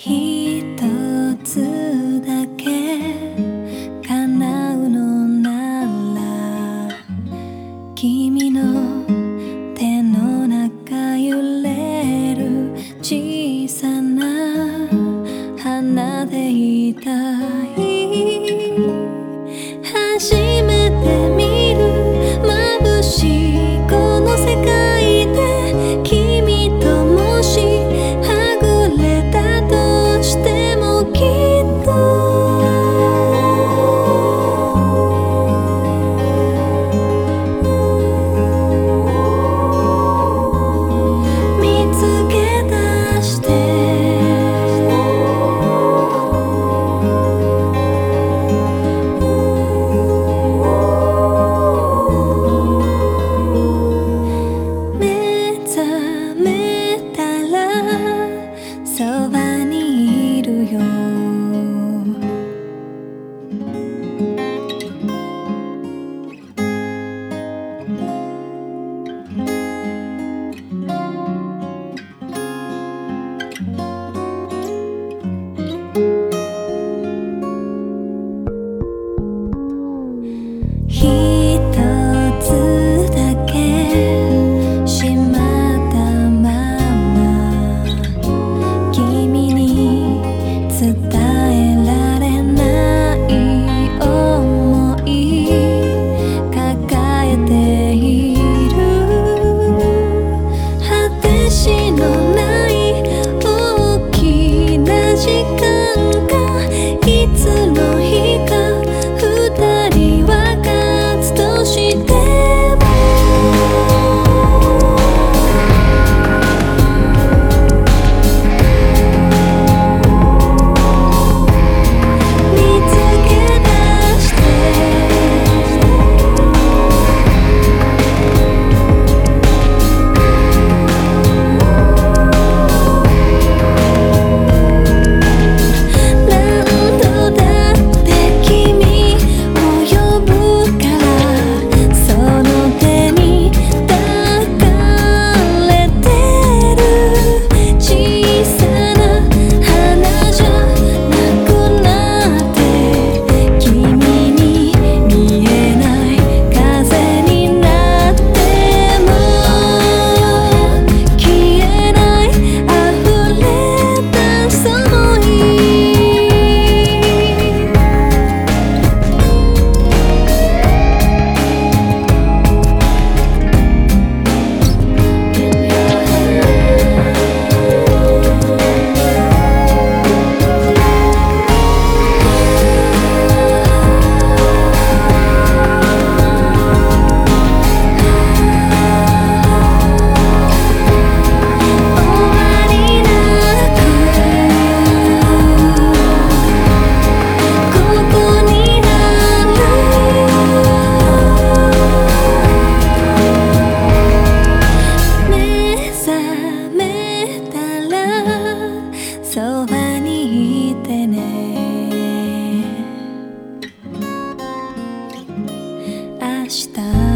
ひとつだけ叶うのなら君の手の中揺れる小さな花でいたい。初めて見子的した。